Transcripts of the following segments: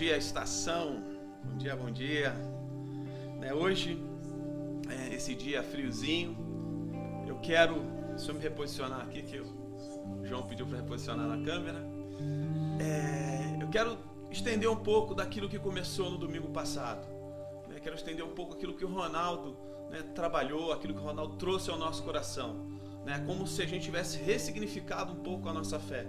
dia, estação. Bom dia, bom dia. Né, hoje, é, esse dia friozinho, eu quero. Deixa eu me reposicionar aqui, que o João pediu para reposicionar na câmera. É, eu quero estender um pouco daquilo que começou no domingo passado. Né, quero estender um pouco aquilo que o Ronaldo né, trabalhou, aquilo que o Ronaldo trouxe ao nosso coração. Né, como se a gente tivesse ressignificado um pouco a nossa fé.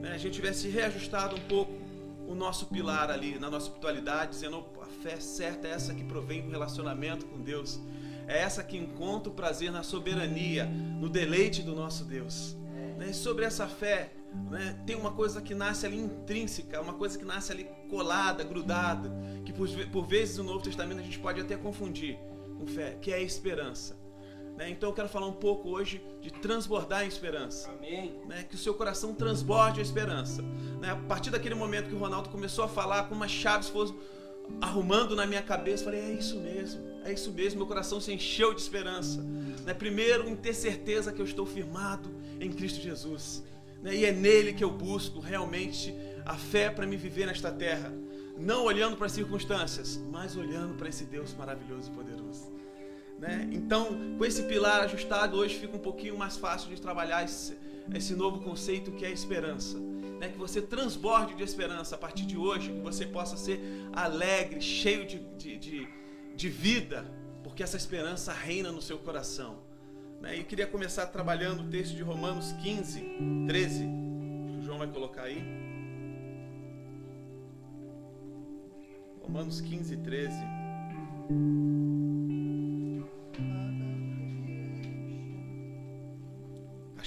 Né, a gente tivesse reajustado um pouco o nosso pilar ali na nossa espiritualidade, dizendo a fé certa é essa que provém do relacionamento com Deus. É essa que encontra o prazer na soberania, no deleite do nosso Deus. Né? Sobre essa fé, né, tem uma coisa que nasce ali intrínseca, uma coisa que nasce ali colada, grudada, que por, por vezes no Novo Testamento a gente pode até confundir com fé, que é a esperança. Né? Então eu quero falar um pouco hoje de transbordar em esperança. Amém. Né? Que o seu coração transborde a esperança. Né? A partir daquele momento que o Ronaldo começou a falar, como as chaves foram arrumando na minha cabeça, falei: é isso mesmo, é isso mesmo. Meu coração se encheu de esperança. Né? Primeiro, em ter certeza que eu estou firmado em Cristo Jesus. Né? E é nele que eu busco realmente a fé para me viver nesta terra. Não olhando para as circunstâncias, mas olhando para esse Deus maravilhoso e poderoso. Né? Então, com esse pilar ajustado, hoje fica um pouquinho mais fácil de trabalhar esse, esse novo conceito que é a esperança. Né? Que você transborde de esperança a partir de hoje, que você possa ser alegre, cheio de, de, de, de vida, porque essa esperança reina no seu coração. Né? E eu queria começar trabalhando o texto de Romanos 15, 13, que o João vai colocar aí. Romanos 15, 13.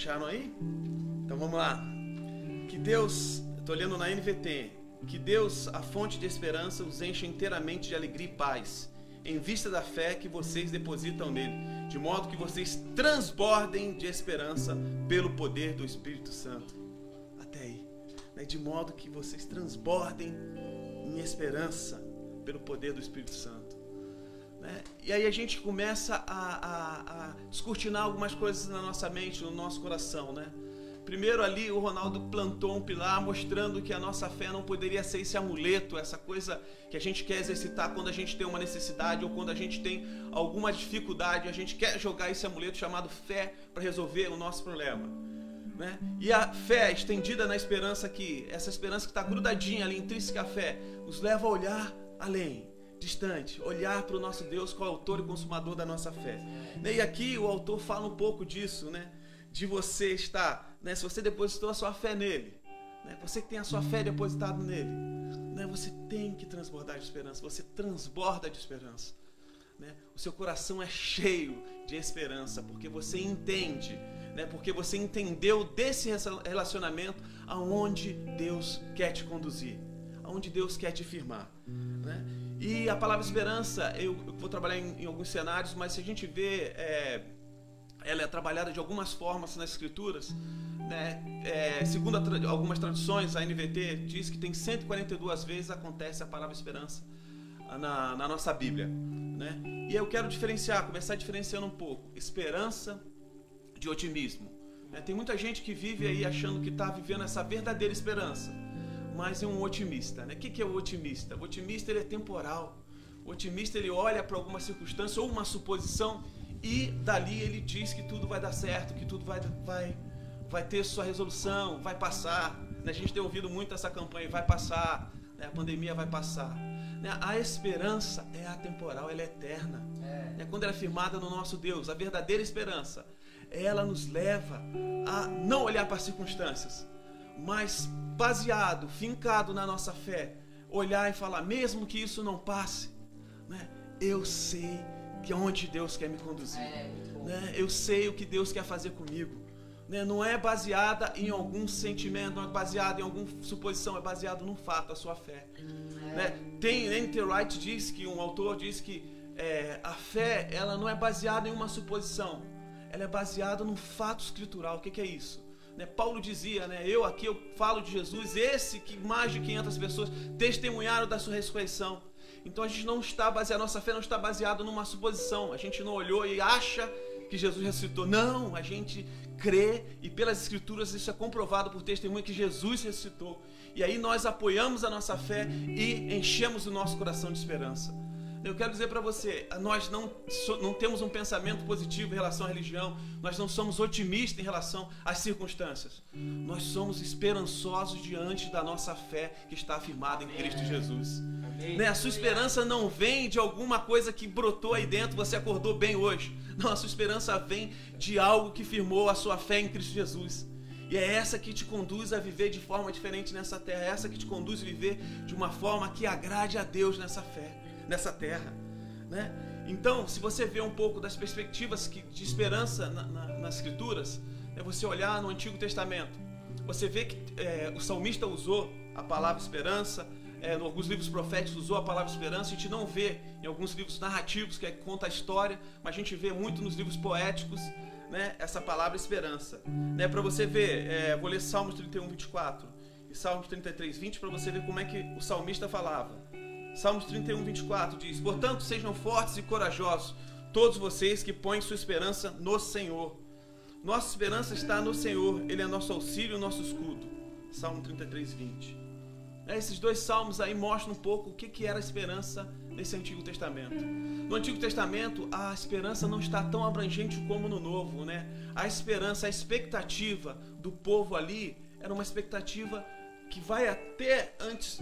Acharam aí? Então vamos lá. Que Deus, estou lendo na NVT, que Deus, a fonte de esperança, os enche inteiramente de alegria e paz, em vista da fé que vocês depositam nele, de modo que vocês transbordem de esperança pelo poder do Espírito Santo. Até aí. Né? De modo que vocês transbordem em esperança pelo poder do Espírito Santo. Né? E aí a gente começa a, a, a descortinar algumas coisas na nossa mente, no nosso coração, né? Primeiro ali o Ronaldo plantou um pilar mostrando que a nossa fé não poderia ser esse amuleto, essa coisa que a gente quer exercitar quando a gente tem uma necessidade ou quando a gente tem alguma dificuldade, a gente quer jogar esse amuleto chamado fé para resolver o nosso problema. Né? E a fé estendida na esperança que essa esperança que está grudadinha ali, intrínseca à fé, nos leva a olhar além, distante, olhar para o nosso Deus, que é autor e consumador da nossa fé. E aqui o autor fala um pouco disso, né? De você estar, né? Se você depositou a sua fé nele, né? Você que tem a sua fé depositada nele, né? Você tem que transbordar de esperança. Você transborda de esperança. Né? O seu coração é cheio de esperança porque você entende, né? Porque você entendeu desse relacionamento aonde Deus quer te conduzir, aonde Deus quer te firmar, né? E a palavra esperança, eu, eu vou trabalhar em, em, alguns cenários, mas se a gente vê, é, ela é trabalhada de algumas formas nas escrituras. Né? É, segundo tra algumas traduções, a NVT diz que tem 142 vezes acontece a palavra esperança na, na nossa Bíblia. Né? E eu quero diferenciar, começar diferenciando um pouco esperança de otimismo. Né? Tem muita gente que vive aí achando que está vivendo essa verdadeira esperança mas é um otimista. Né? O que é o otimista? O otimista ele é temporal. O otimista ele olha para alguma circunstância ou uma suposição e dali ele diz que tudo vai dar certo, que tudo vai, vai, vai ter sua resolução, vai passar. Né? A gente tem ouvido muito essa campanha, vai passar, né? a pandemia vai passar. Né? A esperança é atemporal, ela é eterna. É. Quando ela é firmada no nosso Deus, a verdadeira esperança, ela nos leva a não olhar para as circunstâncias, mas baseado, fincado na nossa fé, olhar e falar, mesmo que isso não passe, né, eu sei que onde Deus quer me conduzir. É, né, eu sei o que Deus quer fazer comigo. Né, não é baseada em algum sentimento, não é baseada em alguma suposição, é baseado num fato, a sua fé. É. Né? Tem, N.T. Wright diz que, um autor diz que é, a fé ela não é baseada em uma suposição, ela é baseada num fato escritural. O que, que é isso? Né? Paulo dizia, né? eu aqui eu falo de Jesus, esse que mais de 500 pessoas testemunharam da sua ressurreição. Então a gente não está baseado, nossa fé não está baseada numa suposição. A gente não olhou e acha que Jesus ressuscitou. Não, a gente crê e pelas escrituras isso é comprovado por testemunho que Jesus ressuscitou. E aí nós apoiamos a nossa fé e enchemos o nosso coração de esperança. Eu quero dizer para você, nós não, não temos um pensamento positivo em relação à religião, nós não somos otimistas em relação às circunstâncias. Nós somos esperançosos diante da nossa fé que está afirmada em Cristo Jesus. Né? A sua esperança não vem de alguma coisa que brotou aí dentro, você acordou bem hoje. Não, a sua esperança vem de algo que firmou a sua fé em Cristo Jesus. E é essa que te conduz a viver de forma diferente nessa terra, é essa que te conduz a viver de uma forma que agrade a Deus nessa fé nessa terra. Né? Então, se você vê um pouco das perspectivas que, de esperança na, na, nas Escrituras, é você olhar no Antigo Testamento. Você vê que é, o salmista usou a palavra esperança, é, em alguns livros proféticos usou a palavra esperança, a gente não vê em alguns livros narrativos que é, conta a história, mas a gente vê muito nos livros poéticos né, essa palavra esperança. Né, para você ver, é, vou ler Salmos 31, 24 e Salmos 33, 20 para você ver como é que o salmista falava. Salmos 31, 24 diz: Portanto, sejam fortes e corajosos, todos vocês que põem sua esperança no Senhor. Nossa esperança está no Senhor, Ele é nosso auxílio, nosso escudo. Salmo 33, 20. É, esses dois salmos aí mostram um pouco o que, que era a esperança nesse Antigo Testamento. No Antigo Testamento, a esperança não está tão abrangente como no Novo, né? A esperança, a expectativa do povo ali era uma expectativa que vai até antes,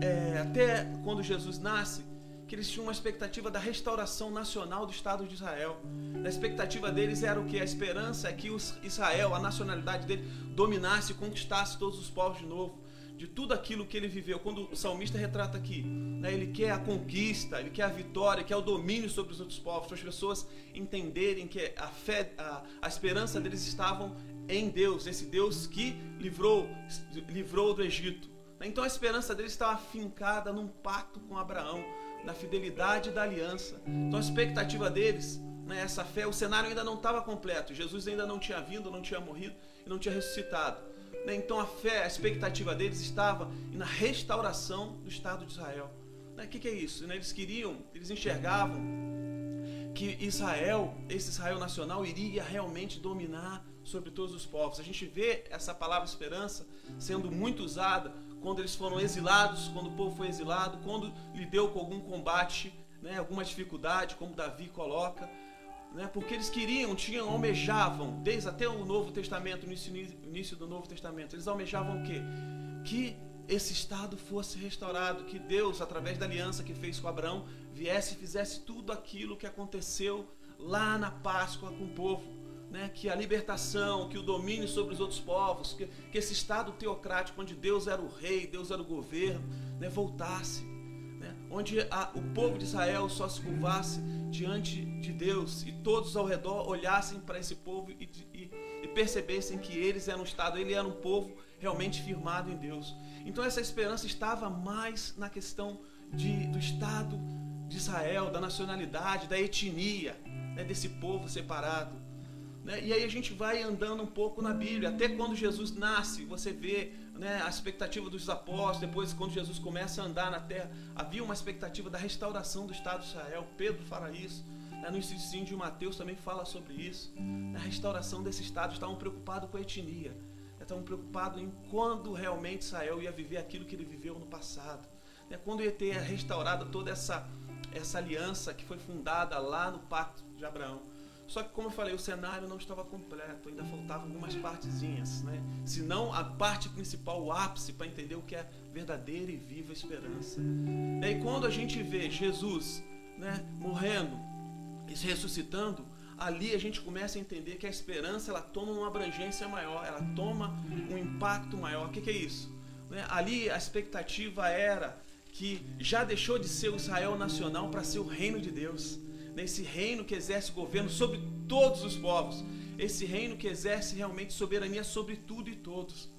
é, até quando Jesus nasce, que eles tinham uma expectativa da restauração nacional do Estado de Israel. A expectativa deles era o que? A esperança é que Israel, a nacionalidade dele, dominasse e conquistasse todos os povos de novo. De tudo aquilo que ele viveu. Quando o salmista retrata aqui, né, ele quer a conquista, ele quer a vitória, quer o domínio sobre os outros povos, para as pessoas entenderem que a fé, a, a esperança deles estavam em Deus, esse Deus que livrou, livrou do Egito. Então a esperança deles estava afincada num pacto com Abraão, na fidelidade da aliança. Então a expectativa deles, né, essa fé, o cenário ainda não estava completo. Jesus ainda não tinha vindo, não tinha morrido e não tinha ressuscitado. Né, então a fé, a expectativa deles estava na restauração do Estado de Israel. O né, que, que é isso? Né, eles queriam, eles enxergavam que Israel, esse Israel nacional, iria realmente dominar sobre todos os povos. A gente vê essa palavra esperança sendo muito usada quando eles foram exilados, quando o povo foi exilado, quando lidou com algum combate, né, alguma dificuldade, como Davi coloca, né, porque eles queriam, tinham, almejavam, desde até o Novo Testamento, no início, início do Novo Testamento, eles almejavam o quê? Que esse estado fosse restaurado, que Deus, através da aliança que fez com Abraão, viesse e fizesse tudo aquilo que aconteceu lá na Páscoa com o povo né, que a libertação, que o domínio sobre os outros povos, que, que esse Estado teocrático, onde Deus era o rei, Deus era o governo, né, voltasse. Né, onde a, o povo de Israel só se curvasse diante de Deus e todos ao redor olhassem para esse povo e, e, e percebessem que eles eram um Estado, ele era um povo realmente firmado em Deus. Então essa esperança estava mais na questão de, do Estado de Israel, da nacionalidade, da etnia, né, desse povo separado. Né? E aí a gente vai andando um pouco na Bíblia, até quando Jesus nasce, você vê né, a expectativa dos apóstolos, depois quando Jesus começa a andar na terra, havia uma expectativa da restauração do Estado de Israel. Pedro fala isso. Né? No ensino de Mateus também fala sobre isso. A restauração desse Estado, estavam preocupados com a etnia. Estavam preocupados em quando realmente Israel ia viver aquilo que ele viveu no passado. Né? Quando ia ter restaurada toda essa, essa aliança que foi fundada lá no pacto de Abraão. Só que, como eu falei, o cenário não estava completo, ainda faltavam algumas partezinhas, né? Se não a parte principal, o ápice, para entender o que é verdadeira e viva esperança. E quando a gente vê Jesus né, morrendo e se ressuscitando, ali a gente começa a entender que a esperança ela toma uma abrangência maior, ela toma um impacto maior. O que, que é isso? Né? Ali a expectativa era que já deixou de ser o Israel nacional para ser o reino de Deus nesse reino que exerce governo sobre todos os povos, esse reino que exerce realmente soberania sobre tudo e todos.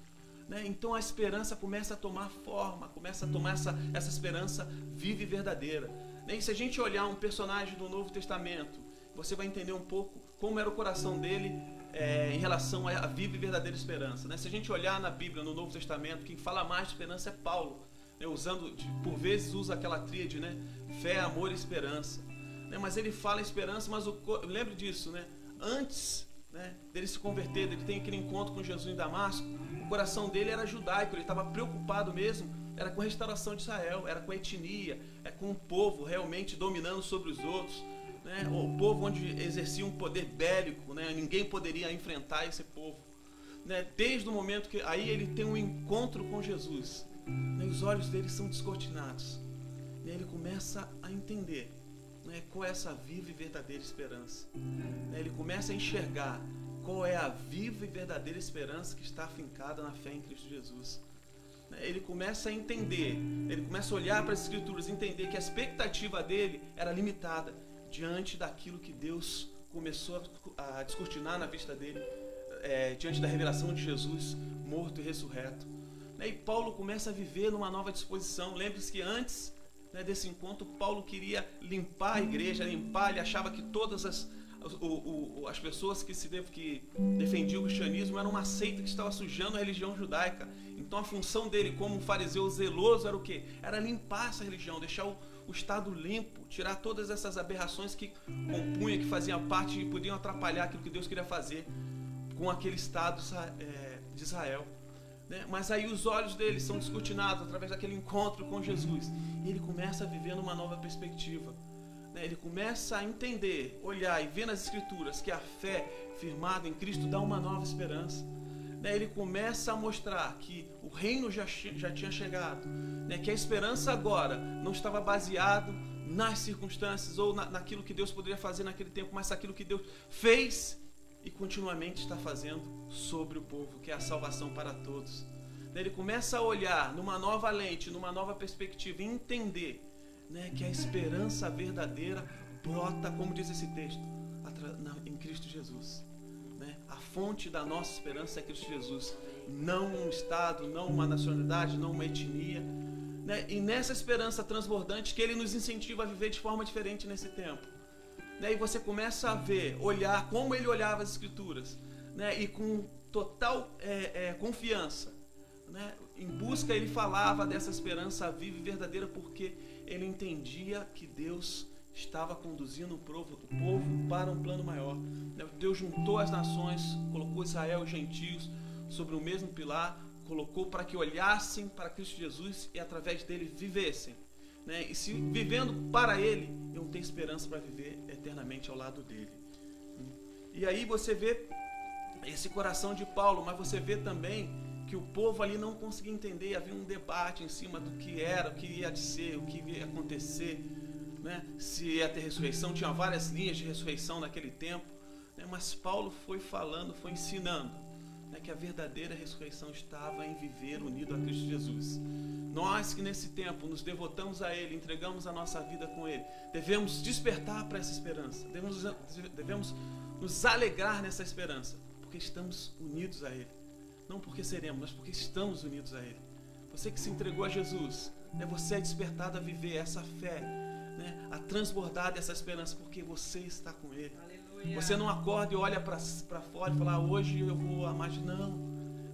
Né? Então a esperança começa a tomar forma, começa a tomar essa, essa esperança viva e verdadeira. Né? E se a gente olhar um personagem do Novo Testamento, você vai entender um pouco como era o coração dele é, em relação à viva e verdadeira esperança. Né? Se a gente olhar na Bíblia, no Novo Testamento, quem fala mais de esperança é Paulo. Né? Usando, por vezes usa aquela tríade, né? Fé, amor e esperança né? mas ele fala esperança, mas o, lembre disso, né? antes né, dele se converter, dele ter aquele encontro com Jesus em Damasco, o coração dele era judaico, ele estava preocupado mesmo, era com a restauração de Israel, era com a etnia, é com o povo realmente dominando sobre os outros. Né? O povo onde exercia um poder bélico, né? ninguém poderia enfrentar esse povo. Né? Desde o momento que aí ele tem um encontro com Jesus, né? os olhos dele são descortinados. E aí ele começa a entender né? qual é essa viva e verdadeira esperança. Né? Ele começa a enxergar qual é a viva e verdadeira esperança que está afincada na fé em Cristo Jesus. Né? Ele começa a entender, ele começa a olhar para as Escrituras entender que a expectativa dele era limitada diante daquilo que Deus começou a descortinar na vista dele, é, diante da revelação de Jesus morto e ressurreto. Né? E Paulo começa a viver numa nova disposição. Lembre-se que antes né, desse encontro, Paulo queria limpar a igreja, limpar, ele achava que todas as, o, o, as pessoas que, se que defendiam o cristianismo eram uma seita que estava sujando a religião judaica. Então a função dele como fariseu zeloso era o quê? Era limpar essa religião, deixar o, o Estado limpo, tirar todas essas aberrações que compunha, que faziam parte e podiam atrapalhar aquilo que Deus queria fazer com aquele Estado é, de Israel. Né? Mas aí os olhos dele são descortinados através daquele encontro com Jesus. E ele começa a viver numa nova perspectiva né, ele começa a entender, olhar e ver nas Escrituras que a fé firmada em Cristo dá uma nova esperança. Né, ele começa a mostrar que o reino já, já tinha chegado, né, que a esperança agora não estava baseado nas circunstâncias ou na, naquilo que Deus poderia fazer naquele tempo, mas naquilo que Deus fez e continuamente está fazendo sobre o povo, que é a salvação para todos. Ele começa a olhar numa nova lente, numa nova perspectiva e entender né, que a esperança verdadeira brota, como diz esse texto, em Cristo Jesus. Né? A fonte da nossa esperança é Cristo Jesus, não um estado, não uma nacionalidade, não uma etnia. Né? E nessa esperança transbordante que Ele nos incentiva a viver de forma diferente nesse tempo. Né? E você começa a ver, olhar como Ele olhava as Escrituras, né? e com total é, é, confiança. Né? Em busca, ele falava dessa esperança viva e verdadeira, porque ele entendia que Deus estava conduzindo o povo, o povo para um plano maior. Deus juntou as nações, colocou Israel e os gentios sobre o mesmo pilar, colocou para que olhassem para Cristo Jesus e através dele vivessem. Né? E se vivendo para Ele, eu ter esperança para viver eternamente ao lado dele. E aí você vê esse coração de Paulo, mas você vê também que o povo ali não conseguia entender, havia um debate em cima do que era, o que ia ser, o que ia acontecer, né? se ia ter ressurreição, tinha várias linhas de ressurreição naquele tempo, né? mas Paulo foi falando, foi ensinando né? que a verdadeira ressurreição estava em viver unido a Cristo Jesus. Nós que nesse tempo nos devotamos a Ele, entregamos a nossa vida com Ele, devemos despertar para essa esperança, devemos, devemos nos alegrar nessa esperança, porque estamos unidos a Ele não porque seremos, mas porque estamos unidos a Ele. Você que se entregou a Jesus, né, você é despertado a viver essa fé, né, a transbordar dessa esperança, porque você está com Ele. Você não acorda e olha para fora e fala, ah, hoje eu vou amar. Não.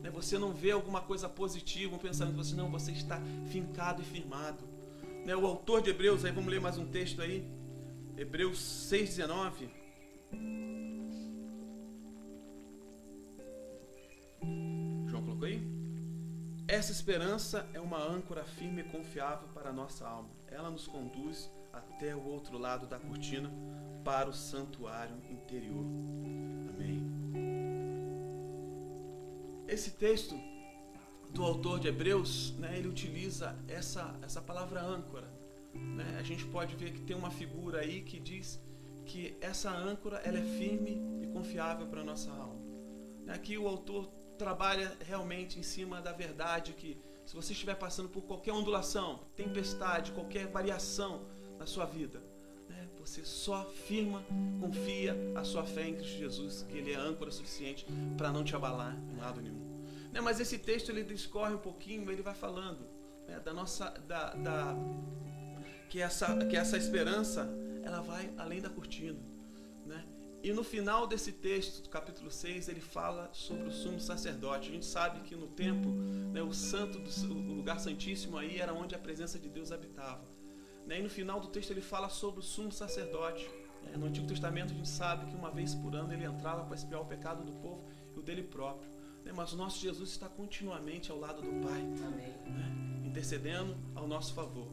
Né, você não vê alguma coisa positiva, um pensamento, você não, você está fincado e firmado. Né, o autor de Hebreus, aí vamos ler mais um texto aí, Hebreus 6,19. colocou aí? Essa esperança é uma âncora firme e confiável para a nossa alma. Ela nos conduz até o outro lado da cortina para o santuário interior. Amém. Esse texto do autor de Hebreus, né, ele utiliza essa, essa palavra âncora. Né? A gente pode ver que tem uma figura aí que diz que essa âncora ela é firme e confiável para a nossa alma. Aqui o autor trabalha realmente em cima da verdade que se você estiver passando por qualquer ondulação, tempestade, qualquer variação na sua vida, né, você só firma, confia a sua fé em Cristo Jesus, que Ele é âncora suficiente para não te abalar em lado nenhum. Né, mas esse texto ele discorre um pouquinho, ele vai falando né, da nossa, da, da, que essa, que essa esperança, ela vai além da cortina. E no final desse texto, do capítulo 6, ele fala sobre o sumo sacerdote. A gente sabe que no templo, né, o santo, do, o lugar santíssimo aí era onde a presença de Deus habitava. Né? E no final do texto ele fala sobre o sumo sacerdote. Né? No Antigo Testamento a gente sabe que uma vez por ano ele entrava para espiar o pecado do povo e o dele próprio. né? mas o nosso Jesus está continuamente ao lado do Pai, né? intercedendo ao nosso favor.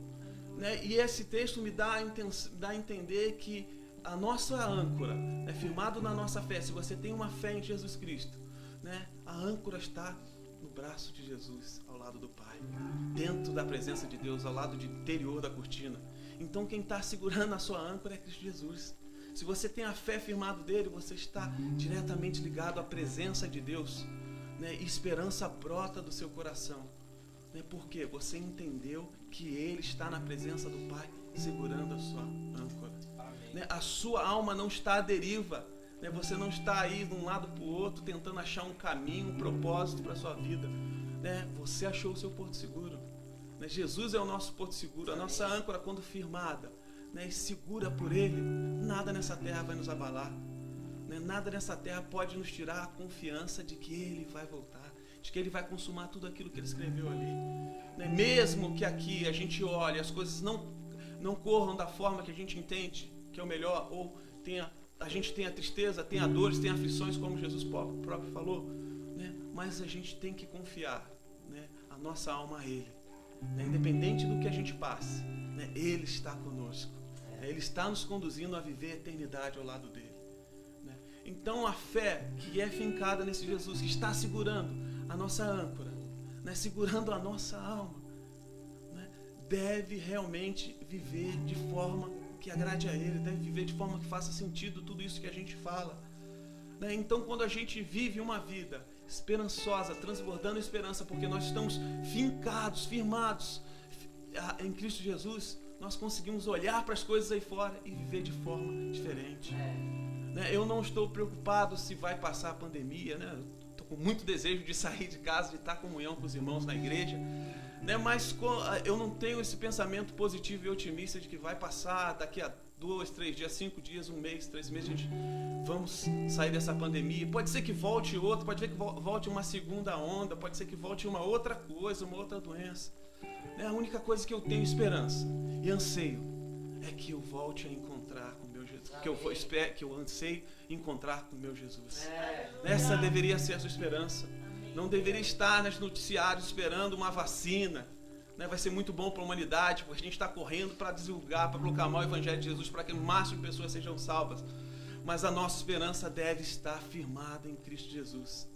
Né? E esse texto me dá a, entender que a nossa âncora é firmado na nossa fé. Se você tem uma fé em Jesus Cristo, né? a âncora está no braço de Jesus, lado do Pai, dentro da presença de Deus, ao lado de interior da cortina. Então quem está segurando a sua âncora é Cristo Jesus. Se você tem a fé firmado dele, você está diretamente ligado à presença de Deus. Né? E esperança brota do seu coração. Né? Porque você entendeu que ele está na presença do Pai, segurando a sua âncora. Né? A sua alma não está à deriva. Né? Você não está aí de um lado para o outro tentando achar um caminho, um propósito para a sua vida. Né? Você achou o seu porto seguro. Né? Jesus é o nosso porto seguro, a nossa âncora quando firmada né, e segura por Ele, nada nessa terra vai nos abalar. Né? Nada nessa terra pode nos tirar a confiança de que Ele vai voltar, de que Ele vai consumar tudo aquilo que Ele escreveu ali. Né? Mesmo que aqui a gente olhe, as coisas não, não corram da forma que a gente entende que é o melhor, ou tenha, a gente tenha tristeza, tenha dores, tenha aflições, como Jesus próprio falou, né? mas a gente tem que confiar né, a nossa alma a Ele. Né? Independente do que a gente passe, né? Ele está conosco. Ele está nos conduzindo a viver a eternidade ao lado dele. Né? Então a fé que é fincada nesse Jesus, que está segurando a nossa âncora, né? segurando a nossa alma, né? deve realmente viver de forma que agrade a Ele, deve viver de forma que faça sentido tudo isso que a gente fala. Né? Então, quando a gente vive uma vida esperançosa, transbordando esperança, porque nós estamos fincados, firmados em Cristo Jesus, nós conseguimos olhar para as coisas aí fora e viver de forma diferente. É. Né? Eu não estou preocupado se vai passar a pandemia, né? Estou com muito desejo de sair de casa, de estar em comunhão com os irmãos na igreja, né? Mas eu não tenho esse pensamento positivo e otimista de que vai passar daqui a dois, três dias, cinco dias, um mês, três meses, a gente vamos sair dessa pandemia. Pode ser que volte outra, pode ser que volte uma segunda onda, pode ser que volte uma outra coisa, uma outra doença. É a única coisa que eu tenho esperança e anseio é que eu volte a encontrar com meu Jesus. Que eu vou espero que eu anseio encontrar com meu Jesus. Essa deveria ser a sua esperança. Não deveria estar nos noticiários esperando uma vacina. Né? Vai ser muito bom para a humanidade, porque a gente está correndo para divulgar, para proclamar o Evangelho de Jesus, para que o máximo de pessoas sejam salvas. Mas a nossa esperança deve estar firmada em Cristo Jesus,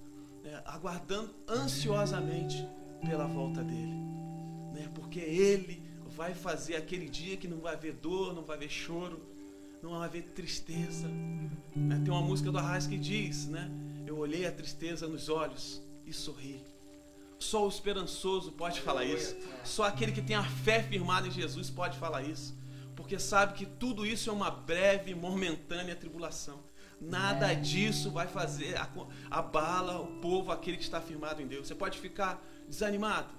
né? aguardando ansiosamente pela volta dele né? porque Ele vai fazer aquele dia que não vai haver dor, não vai haver choro, não vai haver tristeza. Né? Tem uma música do Arraiz que diz, né? Eu olhei a tristeza nos olhos e sorri. Só o esperançoso pode falar isso. Só aquele que tem a fé firmada em Jesus pode falar isso. Porque sabe que tudo isso é uma breve, momentânea tribulação. Nada disso vai fazer abala o povo, aquele que está firmado em Deus. Você pode ficar desanimado,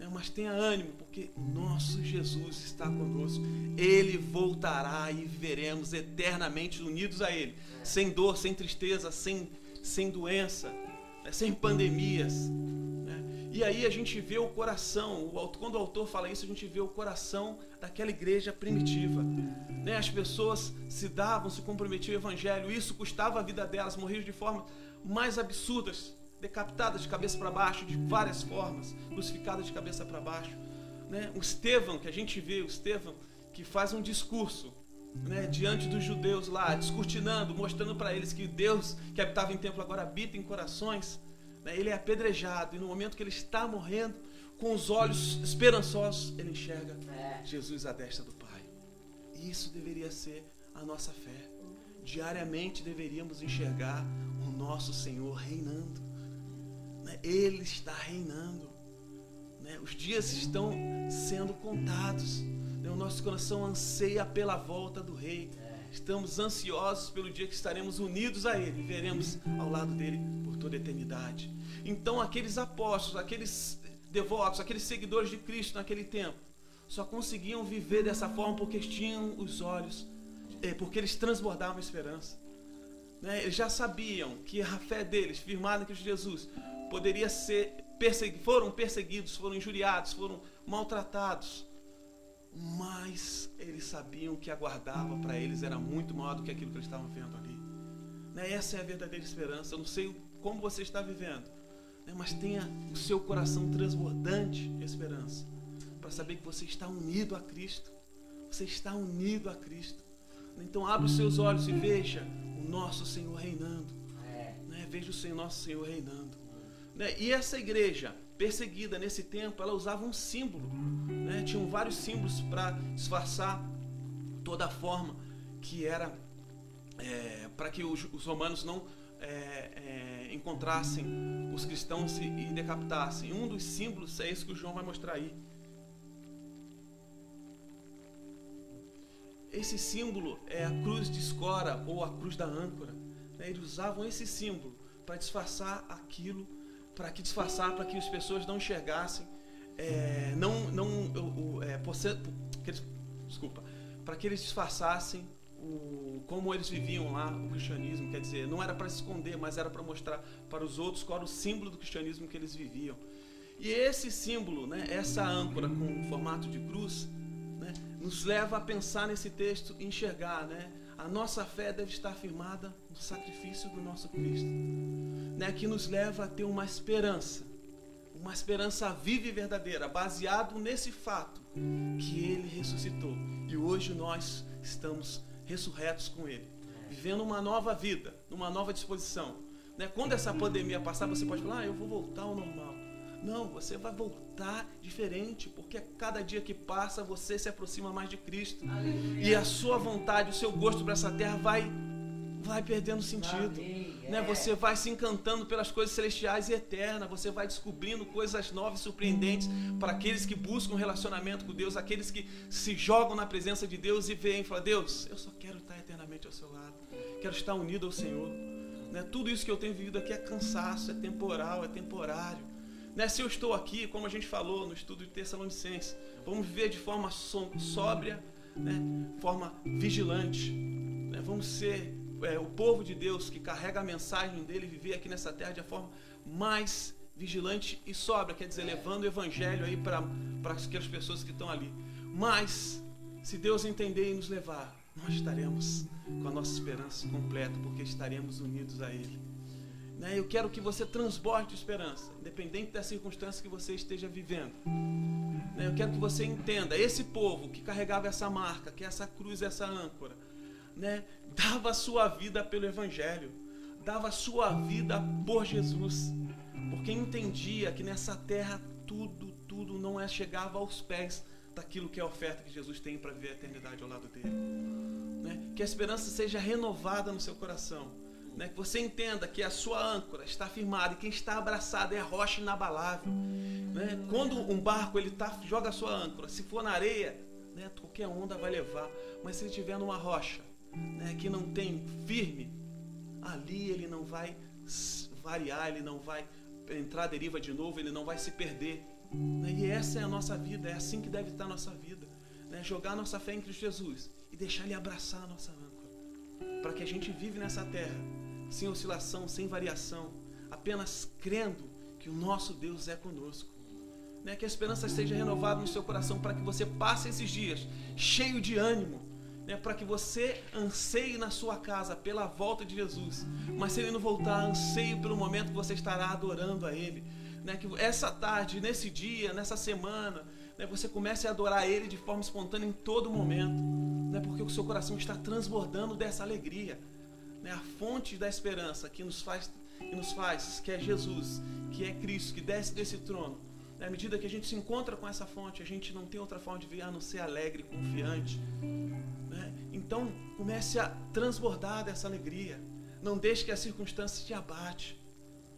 é, mas tenha ânimo, porque nosso Jesus está conosco. Ele voltará e viveremos eternamente unidos a Ele, sem dor, sem tristeza, sem, sem doença, né, sem pandemias. E aí a gente vê o coração, quando o autor fala isso, a gente vê o coração daquela igreja primitiva. Né? As pessoas se davam, se comprometiam ao evangelho, isso custava a vida delas, morriam de forma mais absurdas decapitada de cabeça para baixo de várias formas, crucificada de cabeça para baixo. Né? O Estevão, que a gente vê, o Estevão, que faz um discurso né, diante dos judeus lá, descortinando, mostrando para eles que Deus que habitava em templo agora habita em corações. Né? Ele é apedrejado e no momento que ele está morrendo, com os olhos esperançosos, ele enxerga é. Jesus à destra do Pai. Isso deveria ser a nossa fé. Diariamente deveríamos enxergar o nosso Senhor reinando. Né? Ele está reinando. Né? Os dias estão sendo contados. Né? O nosso coração anseia pela volta do Rei. Estamos ansiosos pelo dia que estaremos unidos a Ele veremos ao lado dele por toda a eternidade. Então, aqueles apóstolos, aqueles devotos, aqueles seguidores de Cristo naquele tempo, só conseguiam viver dessa forma porque tinham os olhos, é, porque eles transbordavam esperança. Né? Eles já sabiam que a fé deles, firmada em Cristo Jesus, poderia ser perseguidos, foram perseguidos, foram injuriados, foram maltratados. Mas eles sabiam que aguardava para eles era muito maior do que aquilo que eles estavam vendo ali. Né? Essa é a verdadeira esperança. Eu não sei como você está vivendo, né, mas tenha o seu coração transbordante de esperança, para saber que você está unido a Cristo. Você está unido a Cristo. Então abre os seus olhos e veja o nosso Senhor reinando. Né? Veja o Senhor, nosso Senhor reinando. Né? E essa igreja perseguida nesse tempo, ela usava um símbolo. Né? Tinham vários símbolos para disfarçar toda a forma que era é, para que os, os, romanos não é, é, encontrassem os cristãos e, decapitassem. Um dos símbolos é esse que o João vai mostrar aí. Esse símbolo é a cruz de escora ou a cruz da âncora. Né? Eles usavam esse símbolo para disfarçar aquilo, para que disfarçar para que as pessoas não enxergassem, é, não, não, o, é, desculpa, para que eles disfarçassem o, como eles viviam lá o cristianismo, quer dizer, não era para se esconder, mas era para mostrar para os outros qual era o símbolo do cristianismo que eles viviam. E esse símbolo, né, essa âncora com formato de cruz, né, nos leva a pensar nesse texto enxergar, né, a nossa fé deve estar firmada no sacrifício do nosso Cristo, né, que nos leva a ter uma esperança, uma esperança viva e verdadeira, baseado nesse fato que Ele ressuscitou e hoje nós estamos ressurretos com Ele, vivendo uma nova vida, numa nova disposição. Né? Quando essa pandemia passar, você pode falar: ah, eu vou voltar ao normal. Não, você vai voltar diferente, porque cada dia que passa você se aproxima mais de Cristo. Aleluia. E a sua vontade, o seu gosto para essa terra vai vai perdendo sentido. Né? Você vai se encantando pelas coisas celestiais e eternas, você vai descobrindo coisas novas e surpreendentes para aqueles que buscam um relacionamento com Deus, aqueles que se jogam na presença de Deus e veem e falam: Deus, eu só quero estar eternamente ao seu lado, quero estar unido ao Senhor. Né? Tudo isso que eu tenho vivido aqui é cansaço, é temporal, é temporário. Né? Se eu estou aqui, como a gente falou no estudo de Tessalonicenses, vamos viver de forma sóbria, né? forma vigilante. Né? Vamos ser é, o povo de Deus que carrega a mensagem dele viver aqui nessa terra de forma mais vigilante e sóbria, quer dizer, levando o evangelho aí para aquelas pessoas que estão ali. Mas, se Deus entender e nos levar, nós estaremos com a nossa esperança completa, porque estaremos unidos a Ele. Né? Eu quero que você transborde de esperança, independente da circunstância que você esteja vivendo. Né? Eu quero que você entenda, esse povo que carregava essa marca, que é essa cruz, essa âncora, né? dava a sua vida pelo Evangelho, dava a sua vida por Jesus, porque entendia que nessa terra tudo, tudo não é chegava aos pés daquilo que é a oferta que Jesus tem para viver a eternidade ao lado dele. Né? Que a esperança seja renovada no seu coração né? Que você entenda que a sua âncora está firmada e quem está abraçado é a rocha inabalável. Né? Quando um barco ele tá, joga a sua âncora, se for na areia, né, qualquer onda vai levar. Mas se ele estiver numa rocha né, que não tem firme, ali ele não vai variar, ele não vai entrar à deriva de novo, ele não vai se perder. Né? E essa é a nossa vida, é assim que deve estar a nossa vida. Né? Jogar nossa fé em Cristo Jesus e deixar Ele abraçar a nossa âncora. Para que a gente vive nessa terra sem oscilação, sem variação, apenas crendo que o nosso Deus é conosco. Né? Que a esperança seja renovada no seu coração para que você passe esses dias cheio de ânimo, né? para que você anseie na sua casa pela volta de Jesus, mas se ele não voltar, anseie pelo momento que você estará adorando a Ele. Né? Que essa tarde, nesse dia, nessa semana, né? você comece a adorar Ele de forma espontânea em todo momento, né? porque o seu coração está transbordando dessa alegria né, a fonte da esperança que nos faz, que nos faz, que é Jesus, que é Cristo, que desce desse trono. Na medida que a gente se encontra com essa fonte, a gente não tem outra forma de viver a não ser alegre, confiante. Né? Então, comece a transbordar dessa alegria. Não deixe que a circunstância te abate,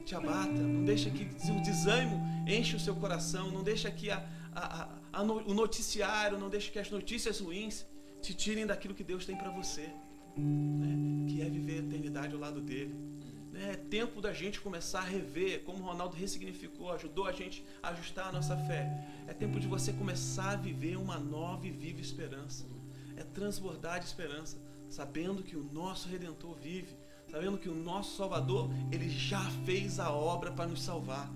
te abata. Não deixe que o desânimo enche o seu coração. Não deixe que a, a, a, o noticiário, não deixe que as notícias ruins te tirem daquilo que Deus tem para você né, que é viver a eternidade ao lado dele. Né, é tempo da gente começar a rever, como o Ronaldo ressignificou, ajudou a gente a ajustar a nossa fé. É tempo de você começar a viver uma nova e viva esperança. É transbordar de esperança, sabendo que o nosso Redentor vive, sabendo que o nosso Salvador, ele já fez a obra para nos salvar.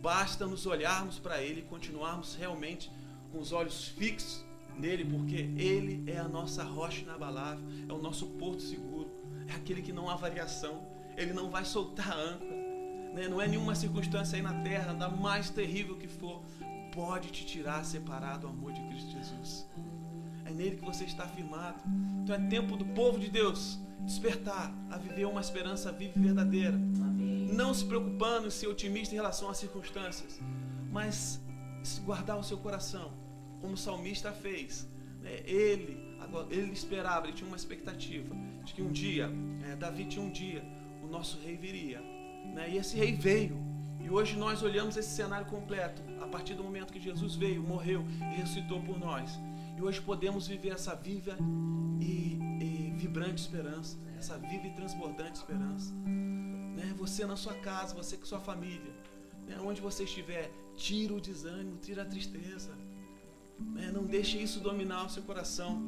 Basta nos olharmos para ele e continuarmos realmente com os olhos fixos nele, porque ele é a nossa rocha inabalável, é o nosso porto seguro, é aquele que não há variação, ele não vai soltar a âncora. né? não é nenhuma circunstância aí na terra, da mais terrível que for, pode te tirar separado do amor de Cristo Jesus. É nele que você está firmado. Então é tempo do povo de Deus despertar a viver uma esperança viva e verdadeira. Não se preocupando em ser otimista em relação às circunstâncias, mas guardar o seu coração, como o salmista fez. Né? Ele, ele esperava, ele tinha uma expectativa de que um dia, é, Davi tinha um dia, o nosso rei viria. Né? E esse rei veio. E hoje nós olhamos esse cenário completo, a partir do momento que Jesus veio, morreu e ressuscitou por nós. E hoje podemos viver essa viva e, e vibrante esperança, essa viva e transbordante esperança. Né? Você na sua casa, você com sua família, né? onde você estiver, tira o desânimo, tira a tristeza. Né? Não deixe isso dominar o seu coração.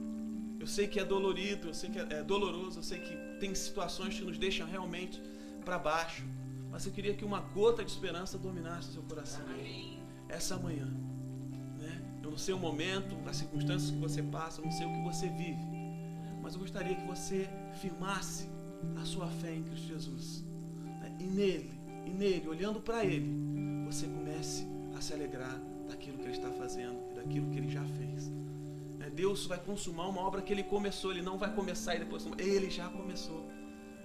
Eu sei que é dolorido, eu sei que é, é doloroso, eu sei que tem situações que nos deixam realmente para baixo. Mas eu queria que uma gota de esperança dominasse o seu coração. Essa manhã. Eu não sei o momento, as circunstâncias que você passa, eu não sei o que você vive. Mas eu gostaria que você firmasse a sua fé em Cristo Jesus. Né? E nele, e nele, olhando para ele, você comece a se alegrar daquilo que ele está fazendo daquilo que ele já fez. Né? Deus vai consumar uma obra que ele começou, ele não vai começar e depois. Ele já começou.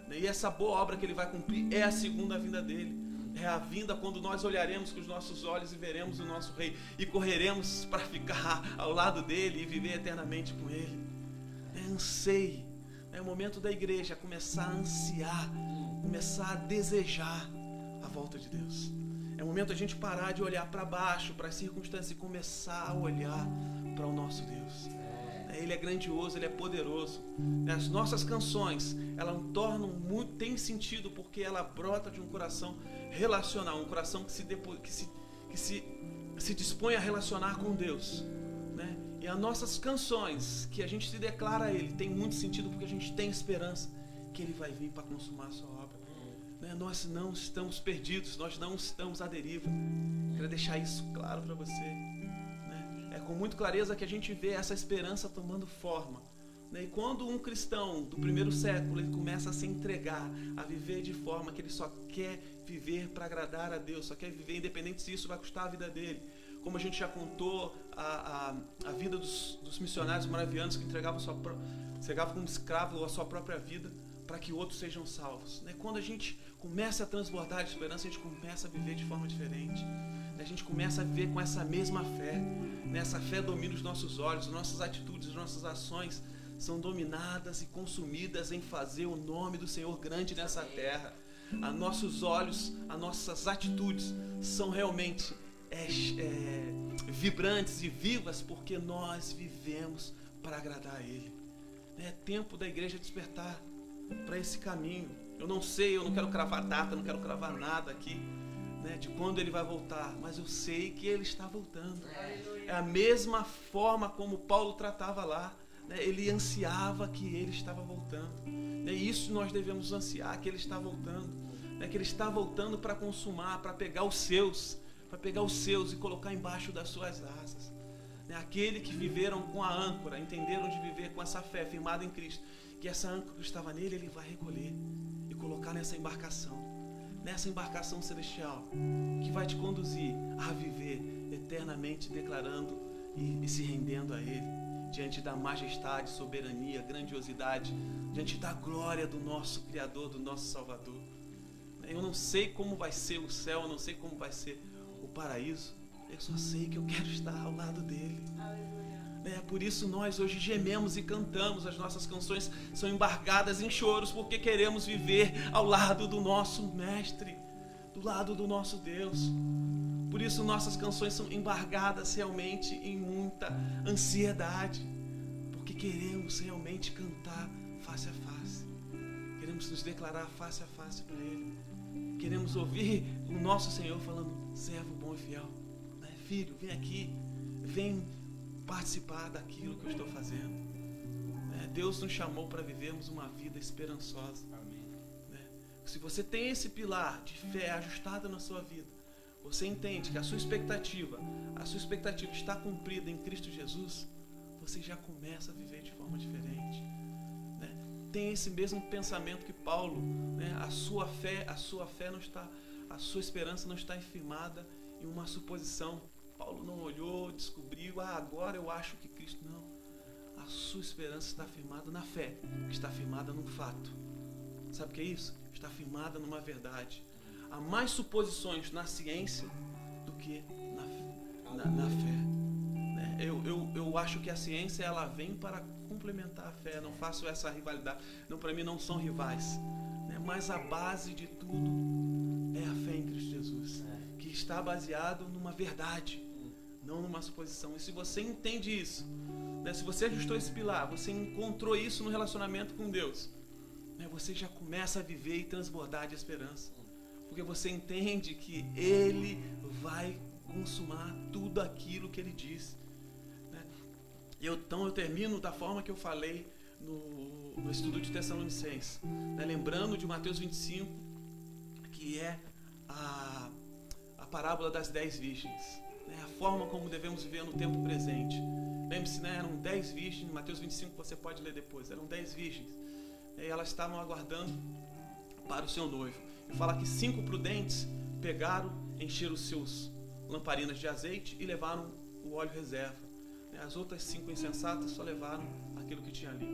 Né? E essa boa obra que ele vai cumprir é a segunda vinda dele é a vinda quando nós olharemos com os nossos olhos e veremos o nosso Rei e correremos para ficar ao lado dele e viver eternamente com ele. É. É o momento da igreja começar a ansiar, começar a desejar a volta de Deus. É o momento a gente parar de olhar para baixo, para as circunstâncias e começar a olhar para o nosso Deus. Ele é grandioso, ele é poderoso. As nossas canções, elas tornam muito, tem sentido porque ela brota de um coração relacional, um coração que se, que se, que se, se dispõe a relacionar com Deus. Né? E as nossas canções, que a gente se declara a Ele, tem muito sentido porque a gente tem esperança que Ele vai vir para consumar a sua obra. Né? Nós não estamos perdidos, nós não estamos à deriva. Quero deixar isso claro para você. Né? É com muita clareza que a gente vê essa esperança tomando forma. Né? E quando um cristão do primeiro século ele começa a se entregar, a viver de forma que ele só quer viver para agradar a Deus, só quer viver independente se isso vai custar a vida dele. Como a gente já contou, a, a, a vida dos, dos missionários moravianos que entregavam, sua, entregavam como escravo a sua própria vida para que outros sejam salvos. Né? Quando a gente começa a transbordar de esperança, a gente começa a viver de forma diferente. Né? A gente começa a viver com essa mesma fé. Né? Essa fé domina os nossos olhos, as nossas atitudes, as nossas ações são dominadas e consumidas em fazer o nome do Senhor grande nessa terra a nossos olhos, as nossas atitudes são realmente é, é, vibrantes e vivas porque nós vivemos para agradar a Ele. É tempo da igreja despertar para esse caminho. Eu não sei, eu não quero cravar data, não quero cravar nada aqui né, de quando Ele vai voltar, mas eu sei que Ele está voltando. É a mesma forma como Paulo tratava lá. Né, ele ansiava que Ele estava voltando. É isso nós devemos ansiar, que Ele está voltando. É que Ele está voltando para consumar, para pegar os seus, para pegar os seus e colocar embaixo das suas asas. É aquele que viveram com a âncora, entenderam de viver com essa fé firmada em Cristo, que essa âncora que estava nele, Ele vai recolher colocar nessa embarcação, nessa embarcação celestial, que vai te conduzir a viver eternamente declarando e, e se rendendo a Ele diante da majestade, soberania, grandiosidade, diante da glória do nosso Criador, do nosso Salvador. Eu não sei como vai ser o céu, eu não sei como vai ser o paraíso. Eu só sei que eu quero estar ao lado dele. É por isso nós hoje gememos e cantamos, as nossas canções são embargadas em choros, porque queremos viver ao lado do nosso Mestre, do lado do nosso Deus. Por isso nossas canções são embargadas realmente em muita ansiedade, porque queremos realmente cantar face a face. Queremos nos declarar face a face para Ele. Queremos ouvir o nosso Senhor falando: servo bom e fiel, né? filho, vem aqui, vem participar daquilo que eu estou fazendo. Né? Deus nos chamou para vivermos uma vida esperançosa. Né? Se você tem esse pilar de fé ajustado na sua vida, você entende que a sua expectativa, a sua expectativa está cumprida em Cristo Jesus, você já começa a viver de forma diferente. Né? Tem esse mesmo pensamento que Paulo, né? a sua fé, a sua fé não está a sua esperança não está firmada em uma suposição. Paulo não olhou, descobriu, ah, agora eu acho que Cristo. Não. A sua esperança está firmada na fé, está firmada num fato. Sabe o que é isso? Está firmada numa verdade. Há mais suposições na ciência do que na, na, na fé. Né? Eu, eu, eu acho que a ciência ela vem para complementar a fé. Não faço essa rivalidade. Não, para mim não são rivais. Né? Mas a base de tudo é a fé em Cristo Jesus, que está baseado numa verdade, não numa suposição. E se você entende isso, né? se você ajustou esse pilar, você encontrou isso no relacionamento com Deus, né? você já começa a viver e transbordar de esperança. Porque você entende que Ele vai consumar tudo aquilo que Ele disse. Né? Eu, então eu termino da forma que eu falei no, no estudo de Tessalonicenses. Né? Lembrando de Mateus 25, que é a, a parábola das dez virgens. Forma como devemos viver no tempo presente. Lembre-se, né? eram dez virgens, Mateus 25 você pode ler depois, eram dez virgens. E elas estavam aguardando para o seu noivo. E fala que cinco prudentes pegaram, encheram seus lamparinas de azeite e levaram o óleo reserva. As outras cinco insensatas só levaram aquilo que tinha ali.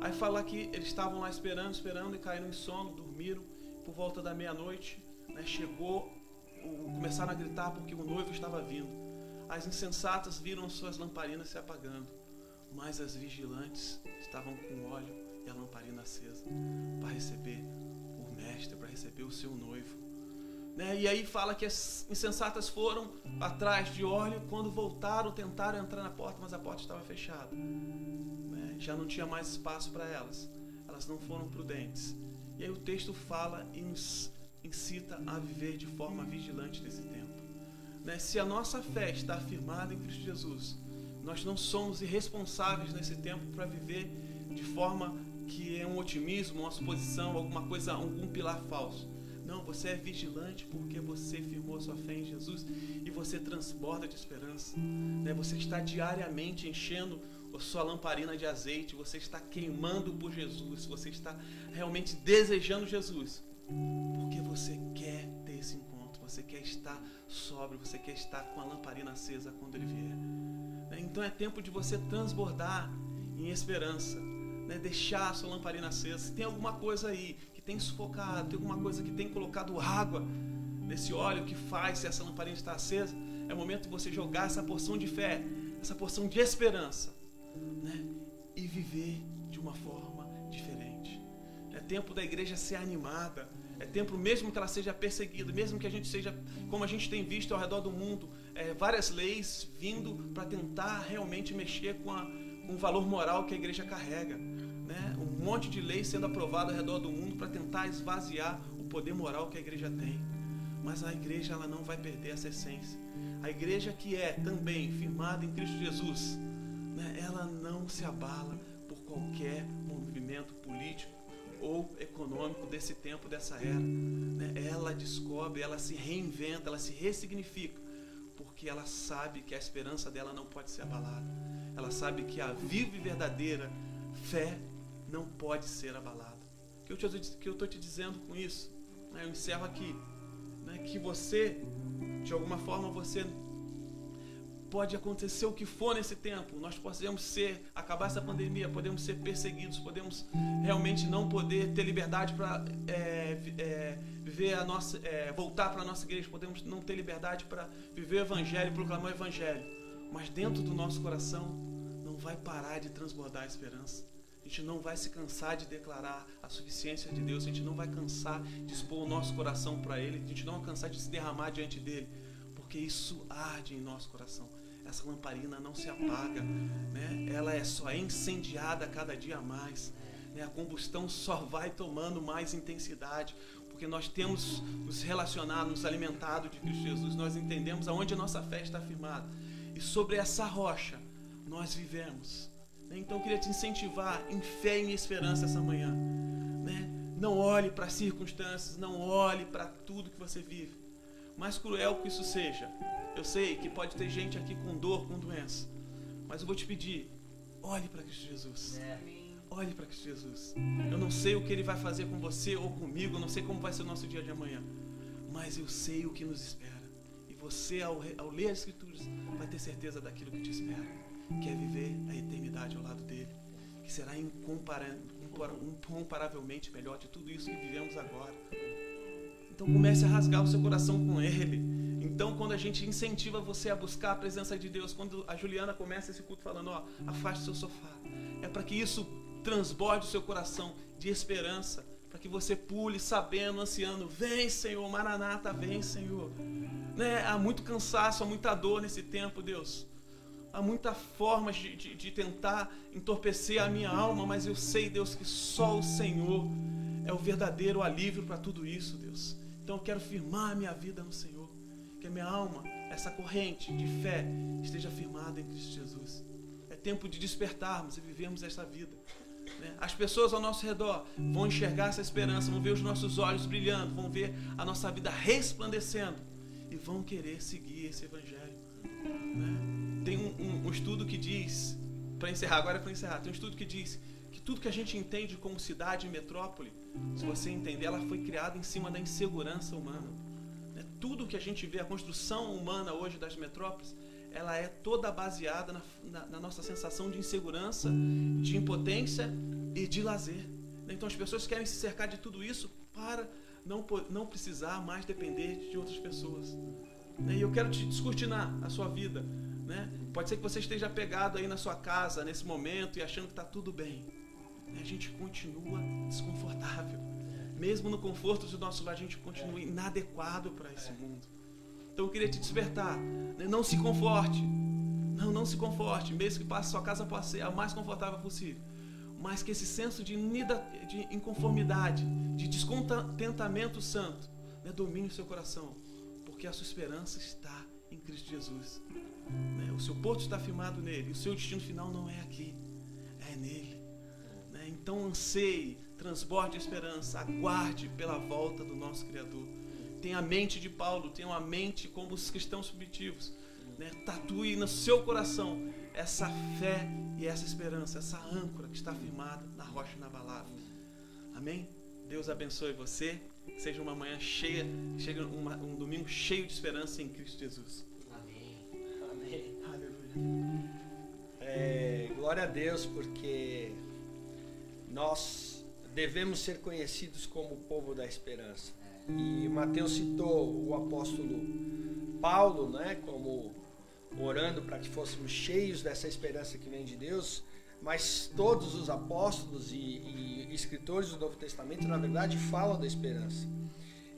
Aí fala que eles estavam lá esperando, esperando e caíram em sono, dormiram. Por volta da meia-noite, né, chegou, começaram a gritar porque o noivo estava vindo. As insensatas viram suas lamparinas se apagando, mas as vigilantes estavam com óleo e a lamparina acesa para receber o mestre, para receber o seu noivo. Né? E aí fala que as insensatas foram atrás de óleo, quando voltaram, tentaram entrar na porta, mas a porta estava fechada. Né? Já não tinha mais espaço para elas. Elas não foram prudentes. E aí o texto fala e nos incita a viver de forma vigilante nesse tempo. Né? Se a nossa fé está afirmada em Cristo Jesus, nós não somos irresponsáveis nesse tempo para viver de forma que é um otimismo, uma suposição, alguma coisa, algum pilar falso. Não, você é vigilante porque você firmou sua fé em Jesus e você transborda de esperança. Né? Você está diariamente enchendo a sua lamparina de azeite, você está queimando por Jesus, você está realmente desejando Jesus, porque você quer você quer estar sóbrio, você quer estar com a lamparina acesa quando ele vier. Né? Então é tempo de você transbordar em esperança, né? deixar a sua lamparina acesa. Se tem alguma coisa aí que tem sufocado, tem alguma coisa que tem colocado água nesse óleo que faz se essa lamparina está acesa, é momento de você jogar essa porção de fé, essa porção de esperança, né? e viver de uma forma diferente. É tempo da igreja ser animada. É tempo mesmo que ela seja perseguida, mesmo que a gente seja, como a gente tem visto ao redor do mundo, é, várias leis vindo para tentar realmente mexer com, a, com o valor moral que a igreja carrega né, um monte de leis sendo aprovada ao redor do mundo para tentar esvaziar o poder moral que a igreja tem. Mas a igreja ela não vai perder essa essência. A igreja que é também firmada em Cristo Jesus, né, ela não se abala por qualquer movimento político ou econômico desse tempo, dessa era. Né? Ela descobre, ela se reinventa, ela se ressignifica, porque ela sabe que a esperança dela não pode ser abalada. Ela sabe que a viva e verdadeira fé não pode ser abalada. O que eu estou te dizendo com isso? Né, eu encerro aqui. Né, que você, de alguma forma, você pode acontecer o que for nesse tempo. Nós podemos ser, acabar essa pandemia, podemos ser perseguidos, podemos realmente não poder ter liberdade para é, é, viver a nossa, é, voltar para a nossa igreja, podemos não ter liberdade para viver o evangelho, proclamar o evangelho. Mas dentro do nosso coração não vai parar de transbordar a esperança. A gente não vai se cansar de declarar a suficiência de Deus, a gente não vai cansar de expor o nosso coração para Ele, a gente não vai cansar de se derramar diante dele, porque isso arde em nosso coração. Essa lamparina não se apaga, né? ela é só incendiada cada dia mais. Né? A combustão só vai tomando mais intensidade, porque nós temos nos relacionado, nos alimentado de Cristo Jesus, nós entendemos aonde a nossa fé está firmada. E sobre essa rocha nós vivemos. Então eu queria te incentivar em fé e em esperança essa manhã. Né? Não olhe para as circunstâncias, não olhe para tudo que você vive. Mais cruel que isso seja, eu sei que pode ter gente aqui com dor, com doença, mas eu vou te pedir, olhe para Cristo Jesus. Olhe para Cristo Jesus. Eu não sei o que Ele vai fazer com você ou comigo, eu não sei como vai ser o nosso dia de amanhã, mas eu sei o que nos espera. E você, ao, ao ler as Escrituras, vai ter certeza daquilo que te espera, que é viver a eternidade ao lado dele, que será incomparavelmente melhor de tudo isso que vivemos agora. Então comece a rasgar o seu coração com ele. Então, quando a gente incentiva você a buscar a presença de Deus, quando a Juliana começa esse culto falando, ó, afaste seu sofá, é para que isso transborde o seu coração de esperança, para que você pule sabendo, ansiando, vem Senhor, Maranata, vem Senhor. Né? Há muito cansaço, há muita dor nesse tempo, Deus. Há muitas formas de, de, de tentar entorpecer a minha alma, mas eu sei, Deus, que só o Senhor é o verdadeiro alívio para tudo isso, Deus. Então eu quero firmar a minha vida no Senhor. Que a minha alma, essa corrente de fé, esteja firmada em Cristo Jesus. É tempo de despertarmos e vivermos esta vida. Né? As pessoas ao nosso redor vão enxergar essa esperança, vão ver os nossos olhos brilhando, vão ver a nossa vida resplandecendo e vão querer seguir esse evangelho. Né? Tem um, um, um, estudo que diz, para encerrar, agora é para encerrar, tem um estudo que diz que tudo que a gente entende como cidade e metrópole, se você entender, ela foi criada em cima da insegurança humana. Tudo que a gente vê, a construção humana hoje das metrópoles, ela é toda baseada na, na, na nossa sensação de insegurança, de impotência e de lazer. Então as pessoas querem se cercar de tudo isso para não, não precisar mais depender de outras pessoas. Né? E eu quero te descortinar a sua vida. Né? Pode ser que você esteja pegado aí na sua casa nesse momento e achando que está tudo bem. A gente continua desconfortável. Mesmo no conforto do nosso lar, a gente continua inadequado para esse mundo. Então eu queria te despertar. Né? Não se conforte. Não, não se conforte. Mesmo que passe sua casa possa ser a mais confortável possível. Mas que esse senso de, de inconformidade, de descontentamento santo, né, domine o seu coração. Porque a sua esperança está em Cristo Jesus. Né? O seu porto está firmado nele. O seu destino final não é aqui, é nele. Né? Então anseie, transborde a esperança, aguarde pela volta do nosso Criador tenha a mente de Paulo, tenha uma mente como os cristãos primitivos. Né? Tatue no seu coração essa fé e essa esperança, essa âncora que está firmada na rocha inabalável. Amém? Deus abençoe você. Seja uma manhã cheia, chegue uma, um domingo cheio de esperança em Cristo Jesus. Amém. Amém. Aleluia. É, glória a Deus, porque nós devemos ser conhecidos como o povo da esperança. E Mateus citou o apóstolo Paulo, né, como orando para que fôssemos cheios dessa esperança que vem de Deus, mas todos os apóstolos e, e escritores do Novo Testamento, na verdade, falam da esperança.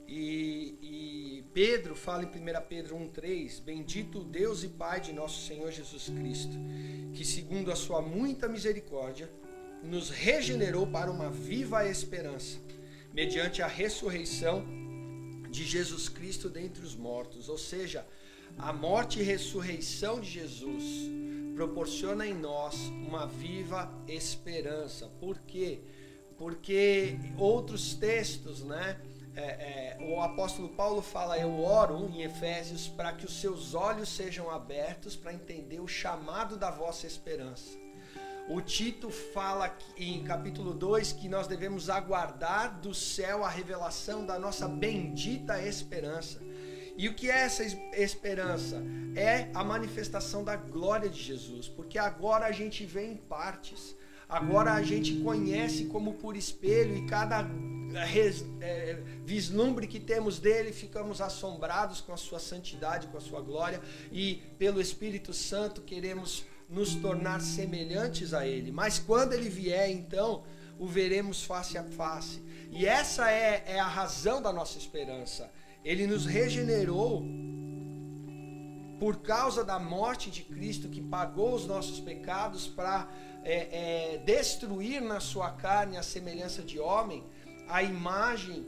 E, e Pedro fala em 1 Pedro 1,3: Bendito Deus e Pai de nosso Senhor Jesus Cristo, que, segundo a sua muita misericórdia, nos regenerou para uma viva esperança, mediante a ressurreição de Jesus Cristo dentre os mortos, ou seja, a morte e ressurreição de Jesus proporciona em nós uma viva esperança. Por quê? Porque outros textos, né? É, é, o apóstolo Paulo fala: Eu oro em Efésios para que os seus olhos sejam abertos para entender o chamado da vossa esperança. O Tito fala em capítulo 2 que nós devemos aguardar do céu a revelação da nossa bendita esperança. E o que é essa esperança? É a manifestação da glória de Jesus, porque agora a gente vê em partes. Agora a gente conhece como por espelho e cada res, é, vislumbre que temos dele ficamos assombrados com a sua santidade, com a sua glória e pelo Espírito Santo queremos nos tornar semelhantes a Ele. Mas quando Ele vier, então, o veremos face a face. E essa é, é a razão da nossa esperança. Ele nos regenerou por causa da morte de Cristo que pagou os nossos pecados para é, é, destruir na sua carne a semelhança de homem, a imagem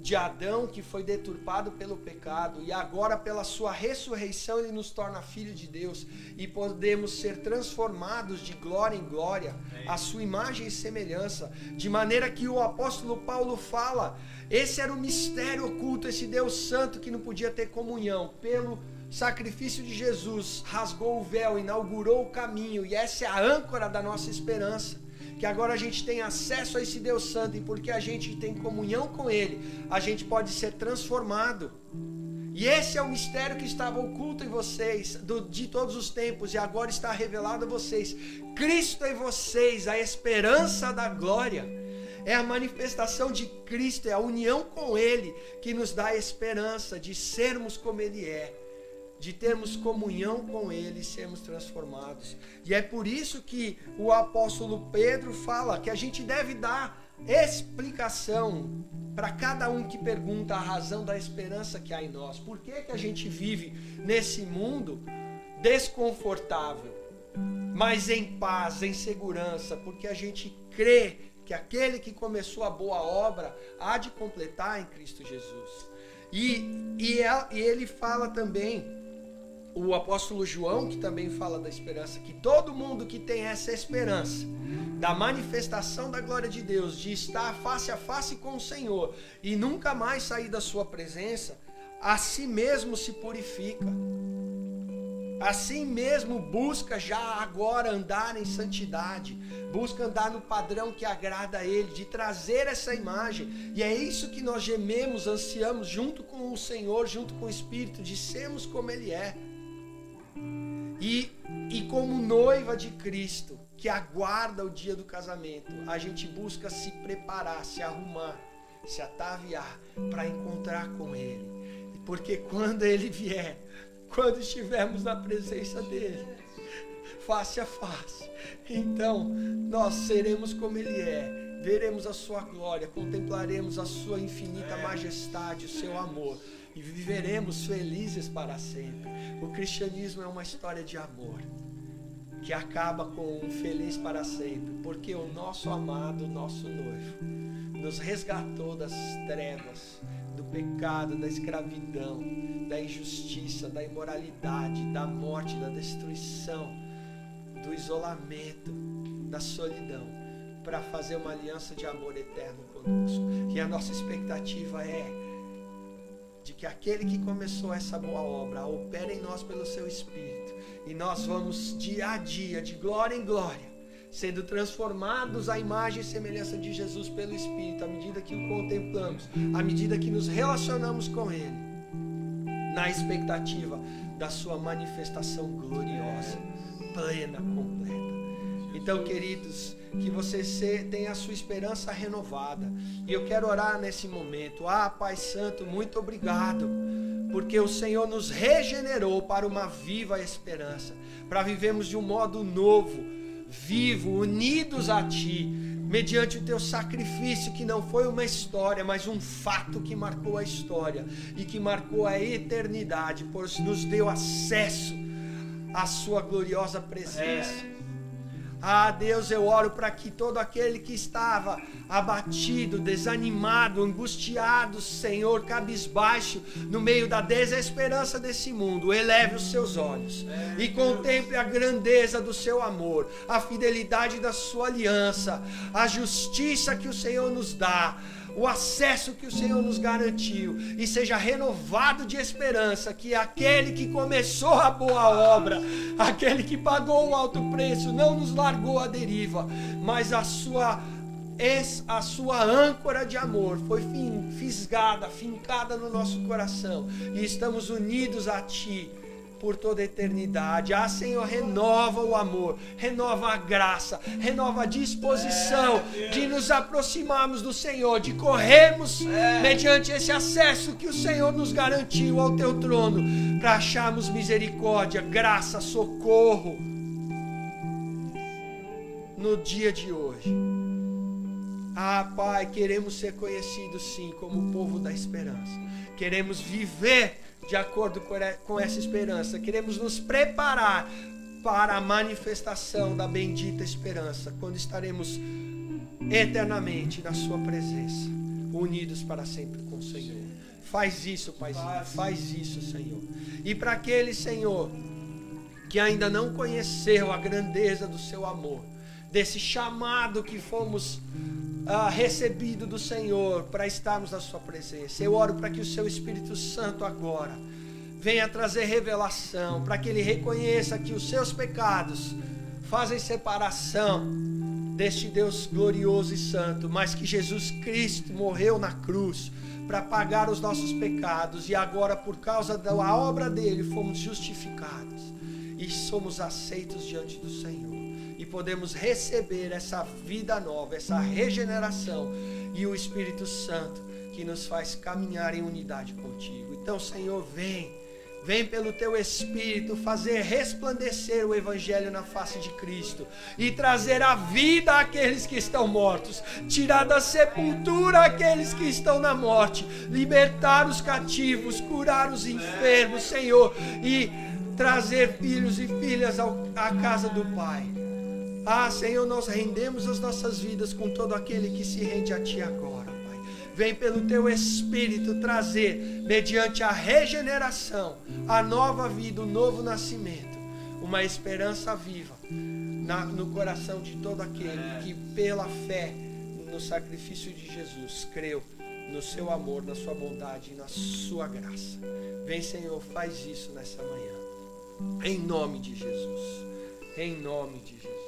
de Adão que foi deturpado pelo pecado e agora pela sua ressurreição ele nos torna filho de Deus e podemos ser transformados de glória em glória, a sua imagem e semelhança, de maneira que o apóstolo Paulo fala, esse era o mistério oculto, esse Deus santo que não podia ter comunhão, pelo sacrifício de Jesus rasgou o véu, inaugurou o caminho e essa é a âncora da nossa esperança que agora a gente tem acesso a esse Deus Santo e porque a gente tem comunhão com Ele, a gente pode ser transformado. E esse é o mistério que estava oculto em vocês do, de todos os tempos e agora está revelado a vocês. Cristo em vocês, a esperança da glória. É a manifestação de Cristo, é a união com Ele que nos dá a esperança de sermos como Ele é de termos comunhão com Ele e sermos transformados. E é por isso que o apóstolo Pedro fala que a gente deve dar explicação para cada um que pergunta a razão da esperança que há em nós. Por que, que a gente vive nesse mundo desconfortável, mas em paz, em segurança? Porque a gente crê que aquele que começou a boa obra há de completar em Cristo Jesus. E, e, e ele fala também o apóstolo João, que também fala da esperança, que todo mundo que tem essa esperança da manifestação da glória de Deus, de estar face a face com o Senhor e nunca mais sair da sua presença, a si mesmo se purifica. Assim mesmo busca já agora andar em santidade, busca andar no padrão que agrada a Ele, de trazer essa imagem. E é isso que nós gememos, ansiamos junto com o Senhor, junto com o Espírito, de sermos como Ele é. E, e como noiva de Cristo, que aguarda o dia do casamento, a gente busca se preparar, se arrumar, se ataviar para encontrar com Ele. Porque quando Ele vier, quando estivermos na presença dEle, face a face, então nós seremos como Ele é, veremos a Sua glória, contemplaremos a Sua infinita majestade, o Seu amor e viveremos felizes para sempre. O cristianismo é uma história de amor que acaba com um feliz para sempre, porque o nosso amado, nosso noivo, nos resgatou das trevas, do pecado, da escravidão, da injustiça, da imoralidade, da morte, da destruição, do isolamento, da solidão, para fazer uma aliança de amor eterno conosco. E a nossa expectativa é de que aquele que começou essa boa obra opera em nós pelo seu Espírito. E nós vamos dia a dia, de glória em glória, sendo transformados à imagem e semelhança de Jesus pelo Espírito, à medida que o contemplamos, à medida que nos relacionamos com Ele, na expectativa da Sua manifestação gloriosa, plena, completa. Então, queridos, que você tenha a sua esperança renovada. E eu quero orar nesse momento. Ah, Pai Santo, muito obrigado, porque o Senhor nos regenerou para uma viva esperança, para vivermos de um modo novo, vivo, unidos a Ti, mediante o Teu sacrifício, que não foi uma história, mas um fato que marcou a história e que marcou a eternidade, pois nos deu acesso à Sua gloriosa presença. É ah, Deus, eu oro para que todo aquele que estava abatido, desanimado, angustiado, Senhor, cabisbaixo, no meio da desesperança desse mundo, eleve os seus olhos e contemple a grandeza do seu amor, a fidelidade da sua aliança, a justiça que o Senhor nos dá o acesso que o Senhor nos garantiu e seja renovado de esperança que aquele que começou a boa obra, aquele que pagou o alto preço, não nos largou à deriva, mas a sua a sua âncora de amor foi fisgada, fincada no nosso coração e estamos unidos a Ti por toda a eternidade. Ah, Senhor, renova o amor, renova a graça, renova a disposição de nos aproximarmos do Senhor, de corrermos mediante esse acesso que o Senhor nos garantiu ao teu trono, para acharmos misericórdia, graça, socorro no dia de hoje. Ah, Pai, queremos ser conhecidos sim como o povo da esperança. Queremos viver de acordo com essa esperança. Queremos nos preparar para a manifestação da bendita esperança, quando estaremos eternamente na Sua presença, unidos para sempre com o Senhor. Faz isso, Paizinho, faz isso, Senhor. E para aquele, Senhor, que ainda não conheceu a grandeza do Seu amor, desse chamado que fomos ah, recebido do Senhor para estarmos na Sua presença. Eu oro para que o Seu Espírito Santo agora venha trazer revelação, para que ele reconheça que os seus pecados fazem separação deste Deus glorioso e santo, mas que Jesus Cristo morreu na cruz para pagar os nossos pecados e agora, por causa da obra dele, fomos justificados e somos aceitos diante do Senhor. Podemos receber essa vida nova, essa regeneração e o Espírito Santo que nos faz caminhar em unidade contigo. Então, Senhor, vem Vem pelo teu Espírito fazer resplandecer o Evangelho na face de Cristo e trazer a vida àqueles que estão mortos, tirar da sepultura aqueles que estão na morte, libertar os cativos, curar os enfermos, Senhor, e trazer filhos e filhas à casa do Pai. Ah, Senhor, nós rendemos as nossas vidas com todo aquele que se rende a Ti agora vem pelo teu Espírito trazer, mediante a regeneração, a nova vida, o novo nascimento, uma esperança viva na, no coração de todo aquele que, pela fé no sacrifício de Jesus, creu no seu amor, na sua bondade e na sua graça. Vem, Senhor, faz isso nessa manhã. Em nome de Jesus. Em nome de Jesus.